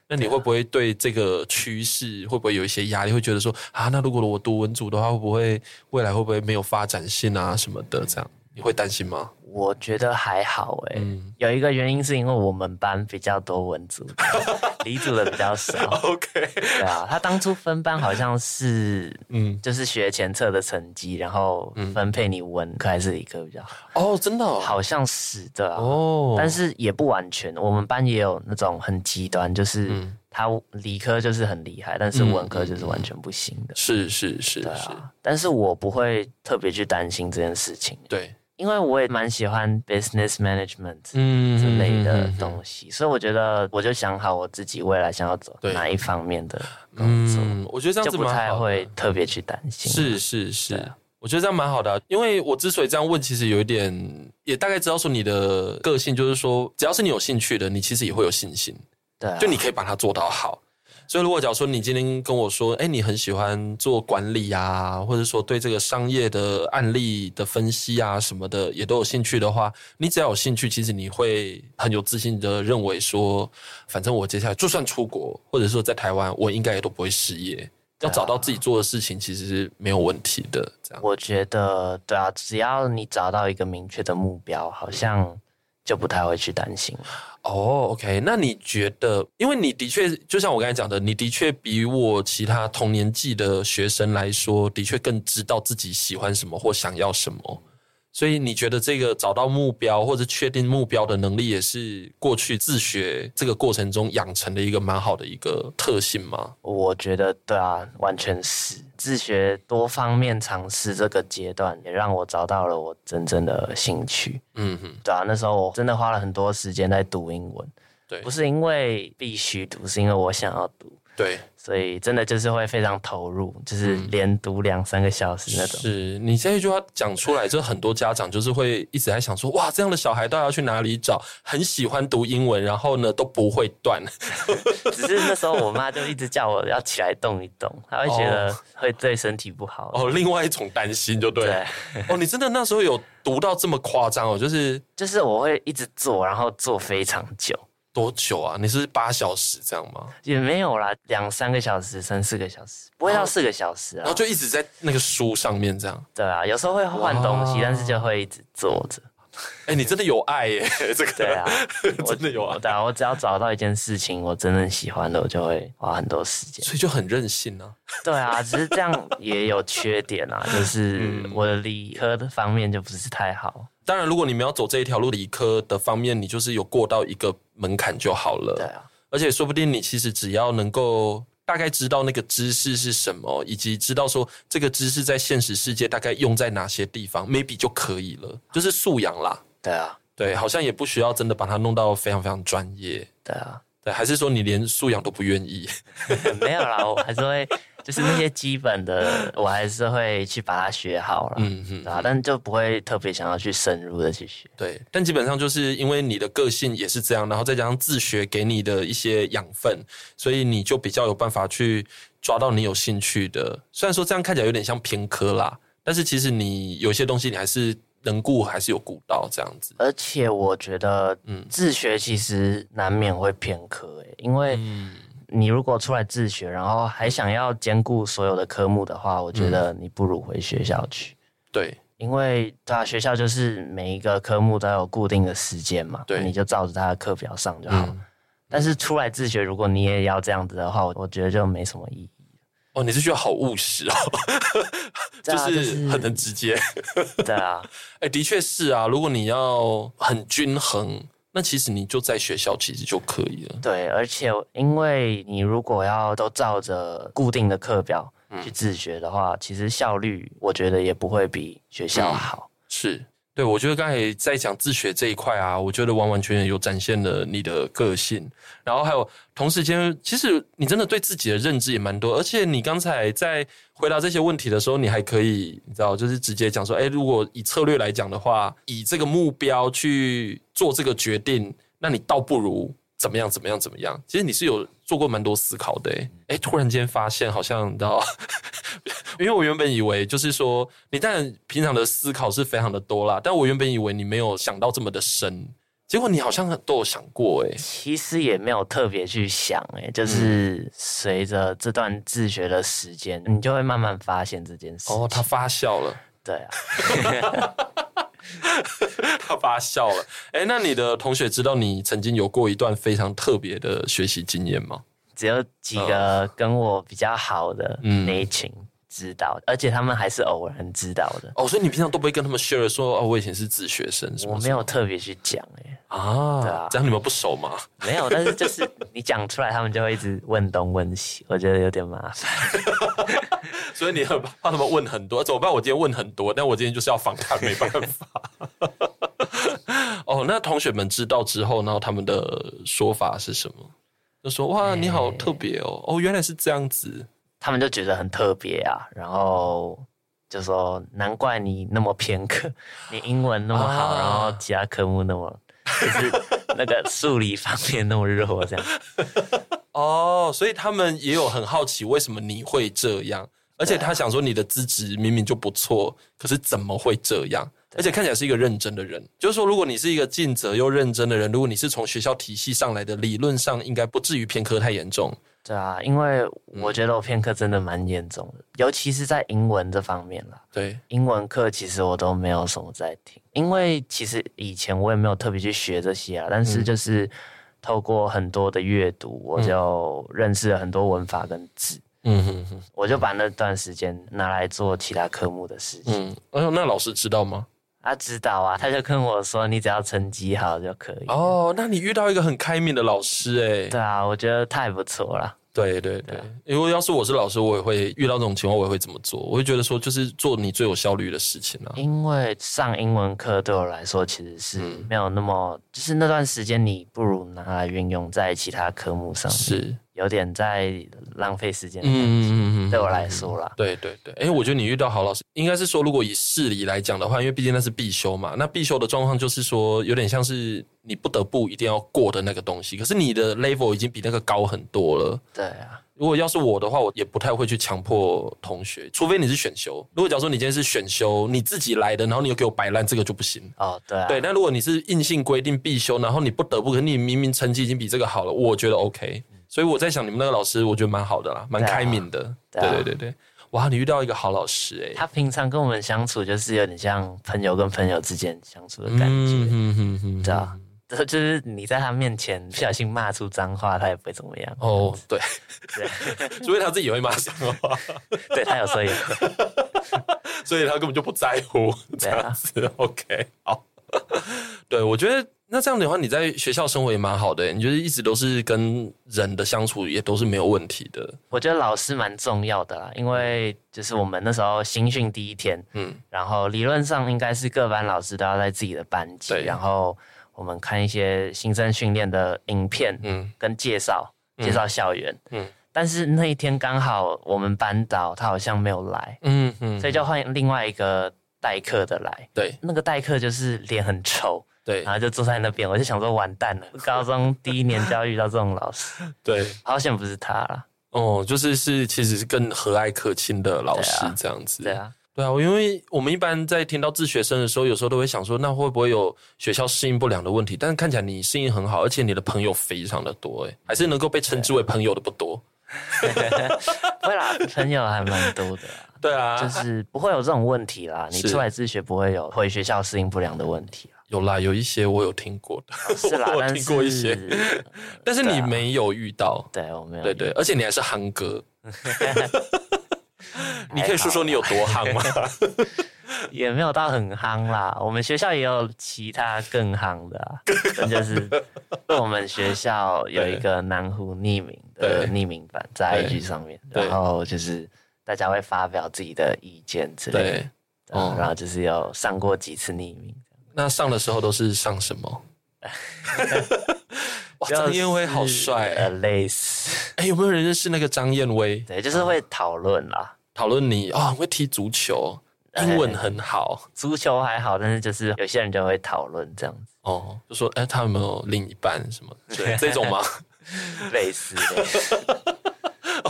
S1: 那你会不会对这个趋势会不会有一些压力？会觉得说啊，那如果我读文组的话，会不会未来会不会没有发展性啊什么的？这样你会担心吗？
S2: 我觉得还好哎、欸嗯，有一个原因是因为我们班比较多文组，理组的比较少。
S1: OK，
S2: 对啊，他当初分班好像是，嗯，就是学前测的成绩，然后分配你文科还是理科比较好。
S1: 哦，真的，哦，
S2: 好像是的哦，但是也不完全，我们班也有那种很极端，就是他理科就是很厉害，但是文科就是完全不行的。
S1: 是是是，
S2: 对啊，但是我不会特别去担心这件事情。
S1: 对。
S2: 因为我也蛮喜欢 business management 之类的东西，嗯，所以我觉得我就想好我自己未来想要走哪一方面的工作，
S1: 嗯，我觉得这样子
S2: 就不太会特别去担心。
S1: 是是是，我觉得这样蛮好的，因为我之所以这样问，其实有一点也大概知道说你的个性，就是说只要是你有兴趣的，你其实也会有信心，
S2: 对，
S1: 就你可以把它做到好。所以，如果假如说你今天跟我说，哎，你很喜欢做管理啊，或者说对这个商业的案例的分析啊什么的，也都有兴趣的话，你只要有兴趣，其实你会很有自信的认为说，反正我接下来就算出国，或者说在台湾，我应该也都不会失业，要找到自己做的事情，其实是没有问题的。这样，
S2: 我觉得，对啊，只要你找到一个明确的目标，好像就不太会去担心。
S1: 哦、OK，那你觉得，因为你的确就像我刚才讲的，你的确比我其他同年纪的学生来说，的确更知道自己喜欢什么或想要什么。所以你觉得这个找到目标或者确定目标的能力，也是过去自学这个过程中养成的一个蛮好的一个特性吗？
S2: 我觉得对啊，完全是自学多方面尝试这个阶段，也让我找到了我真正的兴趣。嗯哼，对啊，那时候我真的花了很多时间在读英文，对，不是因为必须读，是因为我想要读。
S1: 对，
S2: 所以真的就是会非常投入，就是连读两三个小时那种。
S1: 嗯、是你这一句话讲出来，就很多家长就是会一直在想说，哇，这样的小孩到底要去哪里找？很喜欢读英文，然后呢都不会断。
S2: 只是那时候我妈就一直叫我要起来动一动，她会觉得会对身体不好。
S1: 哦，另外一种担心就对了。对。哦，你真的那时候有读到这么夸张哦？就是
S2: 就是我会一直做，然后做非常久。
S1: 多久啊？你是八小时这样吗？
S2: 也没有啦，两三个小时，三四个小时，不会到四个小时啊。
S1: 然后就一直在那个书上面这样。
S2: 对啊，有时候会换东西，但是就会一直坐着。
S1: 哎、欸，你真的有爱耶！这个
S2: 对啊，
S1: 真的有爱。
S2: 对啊，我只要找到一件事情我真正喜欢的，我就会花很多时间。
S1: 所以就很任性啊。
S2: 对啊，只是这样也有缺点啊，就是我的理科的方面就不是太好。
S1: 当然，如果你们要走这一条路，理科的方面，你就是有过到一个门槛就好了。
S2: 对啊，
S1: 而且说不定你其实只要能够大概知道那个知识是什么，以及知道说这个知识在现实世界大概用在哪些地方，maybe 就可以了，就是素养啦。
S2: 对啊，
S1: 对，好像也不需要真的把它弄到非常非常专业。
S2: 对啊，
S1: 对，还是说你连素养都不愿意？
S2: 没有啦，我还是会。就是那些基本的，我还是会去把它学好了，嗯嗯，啊，但就不会特别想要去深入的去学。
S1: 对，但基本上就是因为你的个性也是这样，然后再加上自学给你的一些养分，所以你就比较有办法去抓到你有兴趣的。虽然说这样看起来有点像偏科啦，但是其实你有些东西你还是能顾，还是有顾到这样子。
S2: 而且我觉得，嗯，自学其实难免会偏科诶、欸，因为，嗯。你如果出来自学，然后还想要兼顾所有的科目的话，我觉得你不如回学校去。
S1: 嗯、对，
S2: 因为大学校就是每一个科目都有固定的时间嘛，对，你就照着他的课表上就好、嗯。但是出来自学，如果你也要这样子的话，我觉得就没什么意义。
S1: 哦，你是觉得好务实哦，就是很能直接。
S2: 对啊，
S1: 哎、欸，的确是啊，如果你要很均衡。那其实你就在学校，其实就可以了。
S2: 对，而且因为你如果要都照着固定的课表去自学的话，嗯，其实效率我觉得也不会比学校好。
S1: 嗯，是。对，我觉得刚才在讲自学这一块啊，我觉得完完全全有展现了你的个性，然后还有同时间，其实你真的对自己的认知也蛮多，而且你刚才在回答这些问题的时候，你还可以，你知道，就是直接讲说，哎，如果以策略来讲的话，以这个目标去做这个决定，那你倒不如怎么样怎么样怎么样？其实你是有做过蛮多思考的、欸，哎，突然间发现好像你知道，因为我原本以为就是说你当然平常的思考是非常的多啦，但我原本以为你没有想到这么的深，结果你好像都有想过、欸，哎，
S2: 其实也没有特别去想、欸，哎，就是随着这段自学的时间，你就会慢慢发现这件事。
S1: 哦，他发酵了，
S2: 对啊。
S1: 他发笑了。哎、欸，那你的同学知道你曾经有过一段非常特别的学习经验吗？
S2: 只有几个跟我比较好的那一群知道，嗯、而且他们还是偶然知道的。
S1: 哦，所以你平常都不会跟他们 share 说，哦，我以前是自学生？
S2: 我没有特别去讲，哎，
S1: 啊，对啊，这样你们不熟吗？
S2: 没有，但是就是你讲出来，他们就会一直问东问西，我觉得有点麻烦。
S1: 所以你很怕他们问很多，怎么办？我今天问很多，但我今天就是要访谈，没办法。哦，那同学们知道之后，然后他们的说法是什么？就说哇，你好特别哦，哦，原来是这样子，
S2: 他们就觉得很特别啊。然后就说难怪你那么偏科，你英文那么好，啊、然后其他科目那么 就是那个数理方面那么弱，这样。
S1: 哦，所以他们也有很好奇，为什么你会这样？而且他想说，你的资质明明就不错，可是怎么会这样？而且看起来是一个认真的人。就是说，如果你是一个尽责又认真的人，如果你是从学校体系上来的，理论上应该不至于偏科太严重。
S2: 对啊，因为我觉得我偏科真的蛮严重的，嗯、尤其是在英文这方面啦。
S1: 对，
S2: 英文课其实我都没有什么在听，因为其实以前我也没有特别去学这些啊。但是就是透过很多的阅读，我就认识了很多文法跟字。嗯哼哼，我就把那段时间拿来做其他科目的事情。
S1: 嗯，哎呦，那老师知道吗？
S2: 他知道啊，他就跟我说：“你只要成绩好就可以。”
S1: 哦，那你遇到一个很开明的老师哎。
S2: 对啊，我觉得太不错了。
S1: 对对对，因为要是我是老师，我也会遇到这种情况，我也会怎么做。我会觉得说，就是做你最有效率的事情啊。
S2: 因为上英文课对我来说，其实是没有那么，嗯、就是那段时间你不如拿来运用在其他科目上。
S1: 是。
S2: 有点在浪费时间的感觉，嗯嗯嗯，对我来说啦。
S1: 对对对，哎、欸，我觉得你遇到好老师，应该是说，如果以事理来讲的话，因为毕竟那是必修嘛，那必修的状况就是说，有点像是你不得不一定要过的那个东西。可是你的 level 已经比那个高很多了。
S2: 对啊。
S1: 如果要是我的话，我也不太会去强迫同学，除非你是选修。如果假如说你今天是选修，你自己来的，然后你又给我摆烂，这个就不行。
S2: 哦，对啊。
S1: 对，但如果你是硬性规定必修，然后你不得不，可你明明成绩已经比这个好了，我觉得 OK。所以我在想，你们那个老师，我觉得蛮好的啦，蛮开明的。对，啊、对对哇，你遇到一个好老师哎、欸！
S2: 他平常跟我们相处，就是有点像朋友跟朋友之间相处的感觉。嗯嗯嗯嗯，对啊，就是你在他面前不小心骂出脏话，他也不会怎么样。
S1: 哦，对，对，所以他自己也会骂脏话。
S2: 对，他有时候也会，
S1: 所以他根本就不在乎这样子。啊、OK，好，对我觉得。那这样的话，你在学校生活也蛮好的，你就是一直都是跟人的相处也都是没有问题的。
S2: 我觉得老师蛮重要的啦，因为就是我们那时候新训第一天，嗯，然后理论上应该是各班老师都要在自己的班级，对。然后我们看一些新生训练的影片，嗯，跟介绍介绍校园，嗯，但是那一天刚好我们班导他好像没有来，嗯嗯，所以就换另外一个代课的来，对，那个代课就是脸很臭。对，然后就坐在那边，我就想说完蛋了，高中第一年就要遇到这种老师。对，好险不是他了。
S1: 哦，就是是，其实是更和蔼可亲的老师这样子。对啊，对啊，因为我们一般在听到自学生的时候，有时候都会想说，那会不会有学校适应不良的问题？但是看起来你适应很好，而且你的朋友非常的多，哎，还是能够被称之为朋友的不多。
S2: 会啦，朋友还蛮多的。
S1: 对啊，
S2: 就是不会有这种问题啦。你出来自学不会有回学校适应不良的问题。
S1: 有啦，有一些我有听过的，是啦，我听过一些，但是你没有遇到，
S2: 对，我没有，
S1: 对对，而且你还是憨哥，你可以说说你有多憨吗？
S2: 也没有到很憨啦，我们学校也有其他更憨的啊，就是我们学校有一个南湖匿名的匿名版在 IG 上面，然后就是大家会发表自己的意见之类的，然后就是有上过几次匿名。
S1: 那上的时候都是上什么？哇，张燕威好帅，欸，
S2: 类似。
S1: 哎，有没有人认识那个张燕威？
S2: 对，就是会讨论啦，
S1: 讨论你啊，会踢足球。英文很好，
S2: 足球还好，但是就是有些人就会讨论这样子。
S1: 哦，就说哎，他有没有另一半什么 对这种吗？
S2: 类似的。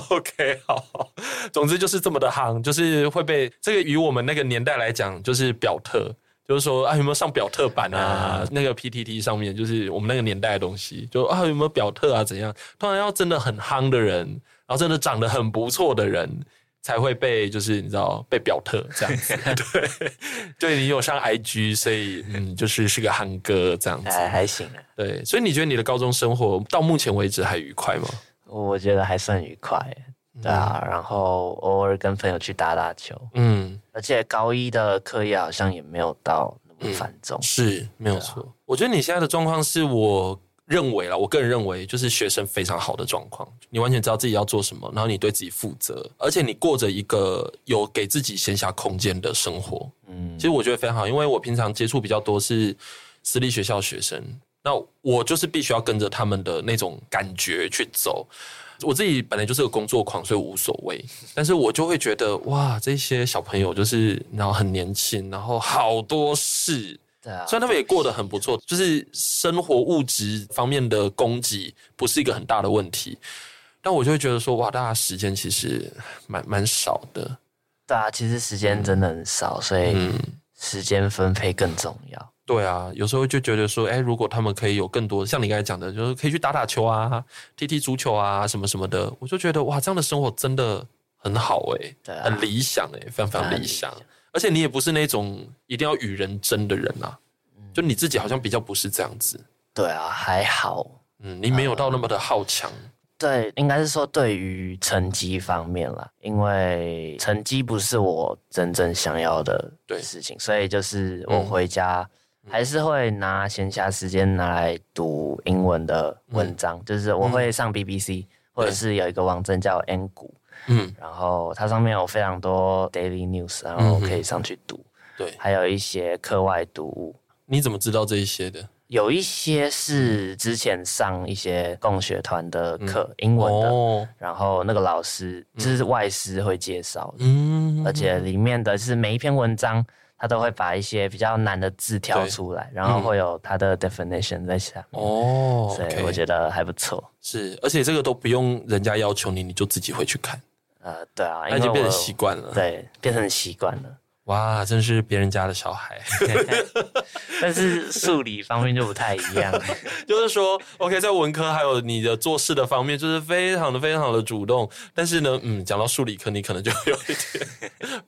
S1: OK，好，好，总之就是这么的夯，就是会被这个与我们那个年代来讲，就是表特，就是说啊有没有上表特版啊？嗯、那个 PTT 上面就是我们那个年代的东西，就啊有没有表特啊？怎样？当然要真的很夯的人，然后真的长得很不错的人，才会被就是你知道被表特这样子。对，对你有上 IG，所以嗯，就是是个憨哥这样子，
S2: 还还行啊。
S1: 对，所以你觉得你的高中生活到目前为止还愉快吗？
S2: 我觉得还算愉快，对啊，嗯、然后偶尔跟朋友去打打球，嗯，而且高一的课业好像也没有到那么繁重，
S1: 嗯、是没有错。啊、我觉得你现在的状况是我认为啦，我个人认为就是学生非常好的状况，你完全知道自己要做什么，然后你对自己负责，而且你过着一个有给自己闲暇空间的生活，嗯，其实我觉得非常好，因为我平常接触比较多是私立学校学生。那我就是必须要跟着他们的那种感觉去走。我自己本来就是个工作狂，所以无所谓。但是我就会觉得，哇，这些小朋友就是然后很年轻，然后好多事。对啊。虽然他们也过得很不错，就是生活物质方面的供给不是一个很大的问题。但我就会觉得说，哇，大家时间其实蛮蛮少的。
S2: 对啊，其实时间真的很少，嗯、所以时间分配更重要。
S1: 对啊，有时候就觉得说，哎，如果他们可以有更多像你刚才讲的，就是可以去打打球啊，踢踢足球啊，什么什么的，我就觉得哇，这样的生活真的很好哎，对啊，很理想哎，非常非常理想。而且你也不是那种一定要与人争的人啊，就你自己好像比较不是这样子。
S2: 对啊，还好，
S1: 嗯，你没有到那么的好强。
S2: 对，应该是说对于成绩方面啦，因为成绩不是我真正想要的事情，所以就是我回家。还是会拿闲暇时间拿来读英文的文章，嗯、就是我会上 BBC，、嗯、或者是有一个网站叫 N 股，嗯，然后它上面有非常多 daily news，然后可以上去读，对、嗯，还有一些课外读物。
S1: 你怎么知道这一些的？
S2: 有一些是之前上一些共学团的课，嗯、英文的，哦、然后那个老师就是外师会介绍，嗯，而且里面的是每一篇文章。他都会把一些比较难的字挑出来，然后会有他的 definition 在下面。哦，所以我觉得还不错。
S1: 是，而且这个都不用人家要求你，你就自己会去看。
S2: 呃，对啊，
S1: 那就变成习惯了。
S2: 对，变成习惯了。
S1: 哇，真是别人家的小孩
S2: 但是数理方面就不太一样。
S1: 就是说，OK，在文科还有你的做事的方面，就是非常的非常的主动。但是呢，嗯，讲到数理科，你可能就有一点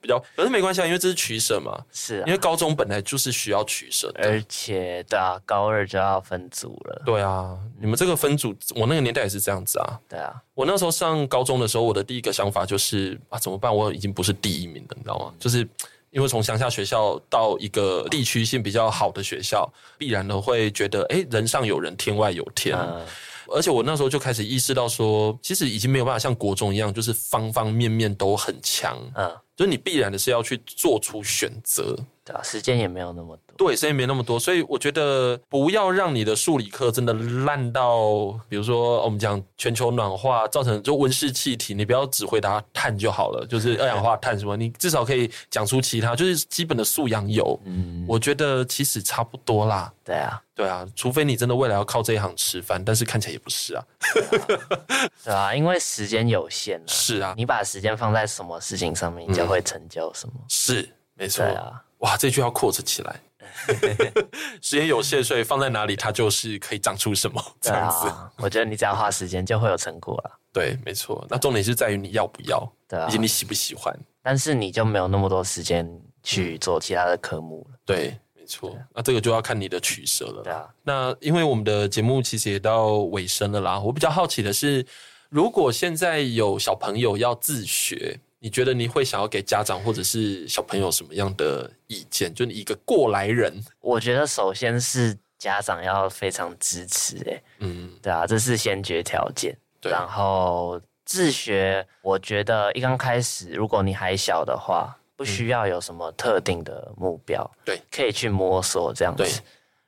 S1: 比较，可是没关系啊，因为这是取舍嘛。
S2: 是啊，
S1: 因为高中本来就是需要取舍的，
S2: 而且对啊，高二就要分组了。
S1: 对啊，你们这个分组，我那个年代也是这样子啊。
S2: 对啊，
S1: 我那时候上高中的时候，我的第一个想法就是啊，怎么办？我已经不是第一名了，你知道吗？就是。因为从乡下学校到一个地区性比较好的学校，必然的会觉得，哎，人上有人，天外有天。嗯、而且我那时候就开始意识到说，其实已经没有办法像国中一样，就是方方面面都很强。嗯，就是你必然的是要去做出选择。
S2: 对啊，时间也没有那么多。
S1: 对，时间没那么多，所以我觉得不要让你的数理课真的烂到，比如说我们讲全球暖化造成就温室气体，你不要只回答碳就好了，就是二氧化碳什么，你至少可以讲出其他，就是基本的素养有。嗯，我觉得其实差不多啦。
S2: 对啊，
S1: 对啊，除非你真的未来要靠这一行吃饭，但是看起来也不是啊。
S2: 对啊，因为时间有限。
S1: 是啊，
S2: 你把时间放在什么事情上面，你就会成就什么。
S1: 嗯、是，没错。对啊。哇，这句要 quote 起来。时间有限，所以放在哪里，它就是可以长出什么 这样子。
S2: 啊、我觉得你只要花时间，就会有成果了。
S1: 对，没错。那重点是在于你要不要，对啊，以及你喜不喜欢。
S2: 但是你就没有那么多时间去做其他的科目了。
S1: 对，没错。对那这个就要看你的取舍了。
S2: 对啊。
S1: 那因为我们的节目其实也到尾声了啦，我比较好奇的是，如果现在有小朋友要自学。你觉得你会想要给家长或者是小朋友什么样的意见？就你一个过来人，
S2: 我觉得首先是家长要非常支持，欸，哎，嗯，对啊，这是先决条件。对，然后自学，我觉得一刚开始，如果你还小的话，不需要有什么特定的目标，对，可以去摸索这样子。对，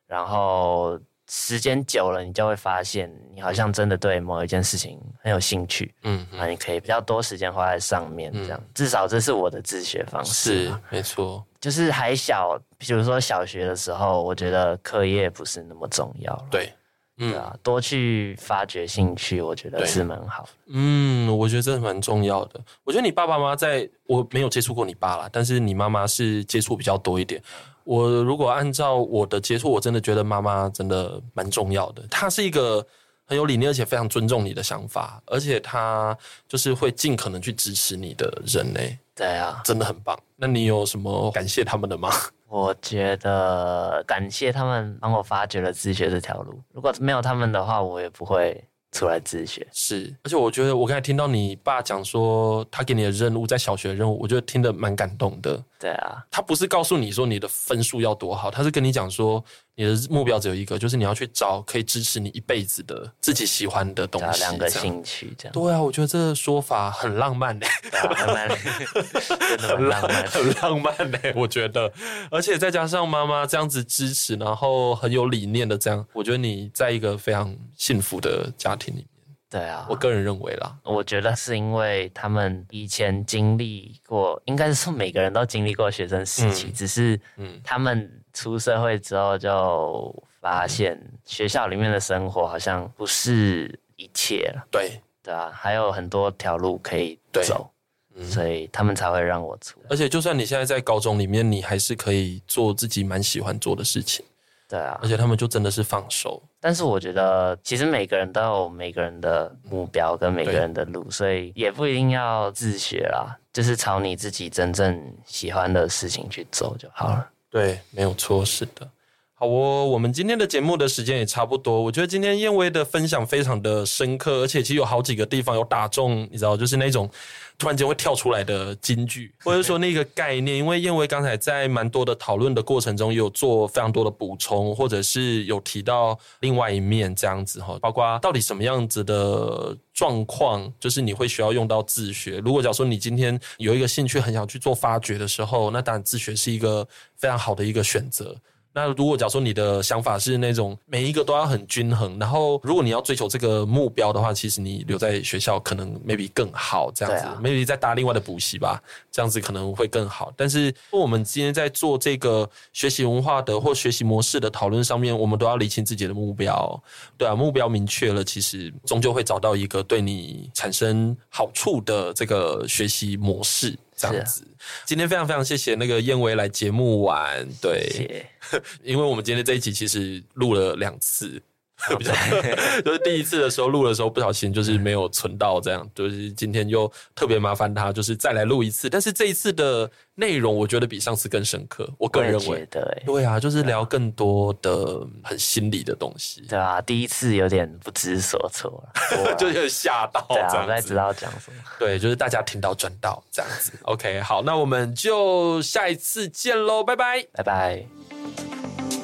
S2: 然后时间久了，你就会发现，你好像真的对某一件事情很有兴趣，嗯，那你可以比较多时间花在上面，这样，嗯、至少这是我的自学方式。
S1: 是，没错。
S2: 就是还小，比如说小学的时候，我觉得课业不是那么重要。
S1: 对，
S2: 嗯，对啊，多去发掘兴趣，我觉得是蛮好。
S1: 嗯，我觉得这蛮重要的。我觉得你爸爸妈妈在，我没有接触过你爸啦，但是你妈妈是接触比较多一点。我如果按照我的接触，我真的觉得妈妈真的蛮重要的。她是一个很有理念，而且非常尊重你的想法，而且她就是会尽可能去支持你的人呢。
S2: 对啊，
S1: 真的很棒。那你有什么感谢他们的吗？
S2: 我觉得感谢他们帮我发掘了自学这条路。如果没有他们的话，我也不会。出来自学
S1: 是，而且我觉得我刚才听到你爸讲说他给你的任务在小学的任务，我觉得听得蛮感动的。
S2: 对啊，
S1: 他不是告诉你说你的分数要多好，他是跟你讲说你的目标只有一个，就是你要去找可以支持你一辈子的自己喜欢的东西，
S2: 两个兴趣这样。
S1: 对啊，我觉得这个说法很浪漫嘞，
S2: 很浪漫，真的很浪漫，
S1: 很浪漫嘞，我觉得。而且再加上妈妈这样子支持，然后很有理念的这样，我觉得你在一个非常幸福的家庭里面。
S2: 对啊，
S1: 我个人认为啦，
S2: 我觉得是因为他们以前经历过，应该是说每个人都经历过学生时期，嗯、只是他们出社会之后就发现学校里面的生活好像不是一切了。
S1: 对，
S2: 对啊，还有很多条路可以走，嗯、所以他们才会让我出来。
S1: 而且，就算你现在在高中里面，你还是可以做自己蛮喜欢做的事情。
S2: 对啊，
S1: 而且他们就真的是放手。
S2: 但是我觉得，其实每个人都有每个人的目标跟每个人的路，所以也不一定要自学啦，就是朝你自己真正喜欢的事情去走就好了。
S1: 对，没有错，是的。好哦，我们今天的节目的时间也差不多。我觉得今天燕威的分享非常的深刻，而且其实有好几个地方有打中，你知道，就是那种。突然间会跳出来的金句，或者说那个概念，因为燕威刚才在蛮多的讨论的过程中，有做非常多的补充，或者是有提到另外一面这样子哈，包括到底什么样子的状况，就是你会需要用到自学。如果假如说你今天有一个兴趣，很想去做发掘的时候，那当然自学是一个非常好的一个选择。那如果假如说你的想法是那种每一个都要很均衡，然后如果你要追求这个目标的话，其实你留在学校可能 maybe 更好，这样子、啊、maybe 再搭另外的补习吧，这样子可能会更好。但是我们今天在做这个学习文化的或学习模式的讨论上面，我们都要理清自己的目标，对啊，目标明确了，其实终究会找到一个对你产生好处的这个学习模式。这样子，今天非常非常谢谢那个燕威来节目玩，对，因为我们今天这一集其实录了两次。比较 就是第一次的时候录的时候不小心就是没有存到，这样就是今天又特别麻烦他，就是再来录一次。但是这一次的内容我觉得比上次更深刻，我个人认为。对啊，就是聊更多的很心理的东西。
S2: 对啊，第一次有点不知所措，
S1: 就有点吓到，
S2: 对啊，不太知道讲什么。
S1: 对，就是大家听到赚到这样子。OK，好，那我们就下一次见喽，拜拜，
S2: 拜拜。